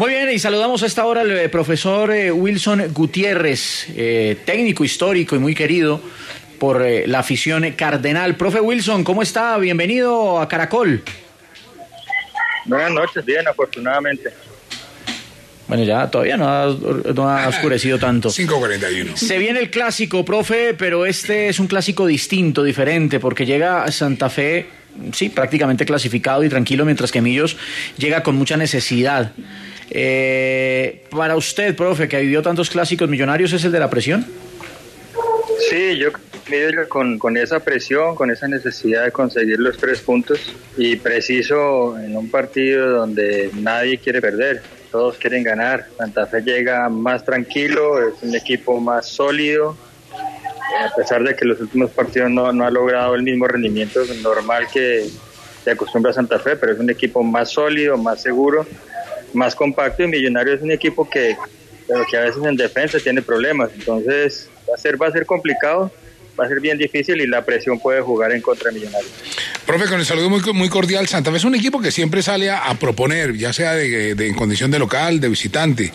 Muy bien, y saludamos a esta hora al eh, profesor eh, Wilson Gutiérrez, eh, técnico histórico y muy querido por eh, la afición cardenal. Profe Wilson, ¿cómo está? Bienvenido a Caracol. Buenas noches, bien, afortunadamente. Bueno, ya todavía no ha, no ha oscurecido tanto. 5.41. Se viene el clásico, profe, pero este es un clásico distinto, diferente, porque llega a Santa Fe, sí, prácticamente clasificado y tranquilo, mientras que Millos llega con mucha necesidad. Eh, para usted, profe, que vivió tantos clásicos millonarios, ¿es el de la presión? Sí, yo creo con, con esa presión, con esa necesidad de conseguir los tres puntos y preciso en un partido donde nadie quiere perder, todos quieren ganar. Santa Fe llega más tranquilo, es un equipo más sólido, a pesar de que los últimos partidos no, no ha logrado el mismo rendimiento normal que se acostumbra Santa Fe, pero es un equipo más sólido, más seguro, más compacto y Millonario es un equipo que, pero que a veces en defensa tiene problemas, entonces va a ser, va a ser complicado, va a ser bien difícil y la presión puede jugar en contra de Millonarios. Profe, con el saludo muy, muy cordial, Santa Fe es un equipo que siempre sale a, proponer, ya sea de, de- en condición de local, de visitante.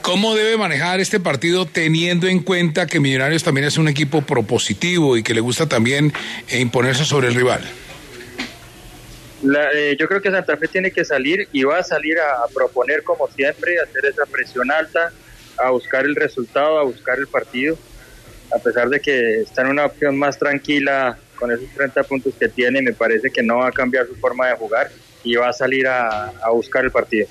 ¿Cómo debe manejar este partido teniendo en cuenta que Millonarios también es un equipo propositivo y que le gusta también eh, imponerse sobre el rival? La- eh, yo creo que Santa Fe tiene que salir y va a salir a, proponer como siempre, a hacer esa presión alta, a buscar el resultado, a buscar el partido, a pesar de que está en una opción más tranquila con esos 30 puntos que tiene, me parece que no va a cambiar su forma de jugar y va a salir a buscar el partido.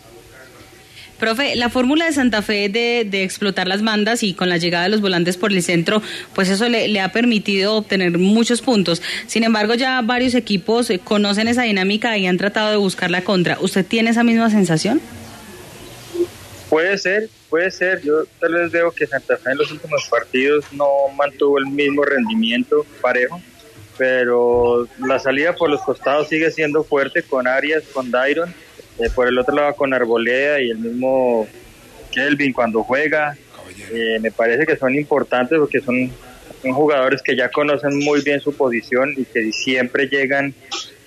Profe, la fórmula de Santa Fe de, de explotar las bandas y con la llegada de los volantes por el centro, pues eso le, ha permitido obtener muchos puntos. Sin embargo, ya varios equipos eh, conocen esa dinámica y han tratado de buscar la contra. ¿Usted tiene esa misma sensación? Puede ser, puede ser. Yo tal vez veo que Santa Fe en los últimos partidos no mantuvo el mismo rendimiento parejo, pero la salida por los costados sigue siendo fuerte con Arias, con Dairon, eh, por el otro lado con Arboleda y el mismo Kelvin cuando juega. Eh, me parece que son importantes porque son, son jugadores que ya conocen muy bien su posición y que siempre llegan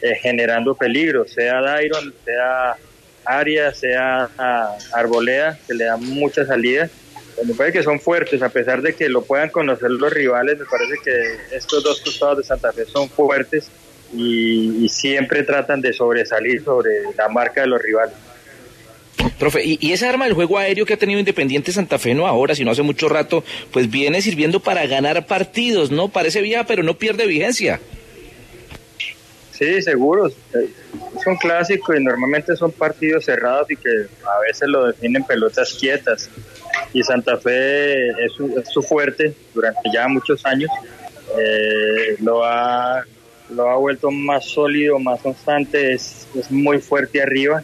eh, generando peligro, sea Dairon, sea Arias, sea a Arboleda, que le da mucha salida. Eh, Me parece que son fuertes, a pesar de que lo puedan conocer los rivales, me parece que estos dos costados de Santa Fe son fuertes y, y siempre tratan de sobresalir sobre la marca de los rivales. Profe, y, y esa arma del juego aéreo que ha tenido Independiente Santa Fe, no ahora, sino hace mucho rato, pues viene sirviendo para ganar partidos, ¿no? Parece vieja, pero no pierde vigencia. Sí, seguro. Eh, Es un clásico y normalmente son partidos cerrados y que a veces lo definen pelotas quietas. Y Santa Fe es su, es su fuerte durante ya muchos años. Eh, lo, ha, lo ha vuelto más sólido, más constante, es, es muy fuerte arriba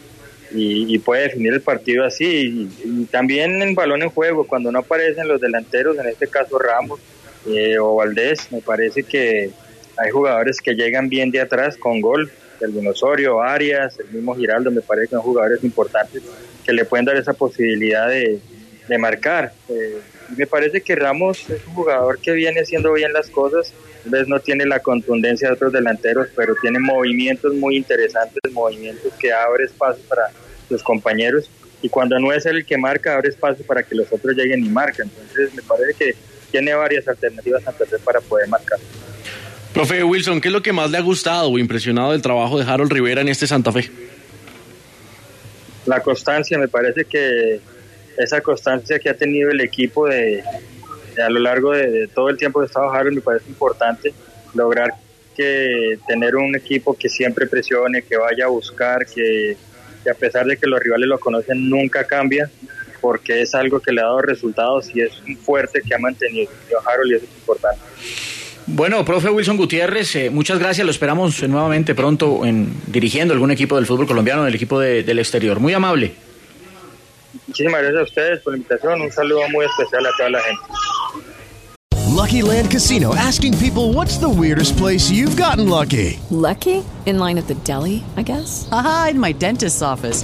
y, puede definir el partido así. También en balón en juego, cuando no aparecen los delanteros, en este caso Ramos eh, o Valdés, me parece que hay jugadores que llegan bien de atrás con gol. El Dinosaurio, Arias, el mismo Giraldo, me parece que son jugadores importantes que le pueden dar esa posibilidad de, de marcar. Eh, me parece que Ramos es un jugador que viene haciendo bien las cosas. Tal vez no tiene la contundencia de otros delanteros, pero tiene movimientos muy interesantes, movimientos que abre espacio para los compañeros. Y cuando no es él el que marca, abre espacio para que los otros lleguen y marquen. Entonces, me parece que tiene varias alternativas Santa Fe para poder marcar. Profe Wilson, ¿qué es lo que más le ha gustado o impresionado del trabajo de Harold Rivera en este Santa Fe? la constancia, me parece que esa constancia que ha tenido el equipo de, a lo largo de, todo el tiempo que estaba Harold me parece importante lograr que tener un equipo que siempre presione, que vaya a buscar, que, a pesar de que los rivales lo conocen nunca cambia, porque es algo que le ha dado resultados y es un fuerte que ha mantenido Harold y eso es importante. Bueno, profe Wilson Gutiérrez, eh, muchas gracias. Lo esperamos nuevamente pronto en, dirigiendo algún equipo del fútbol colombiano, del equipo de, del exterior. Muy amable. Muchísimas gracias a ustedes por la invitación. Un saludo muy especial a toda la gente. Lucky Land Casino asking people what's the weirdest place you've gotten lucky? Lucky? In line at the deli, I guess? Aha, in my dentist's office.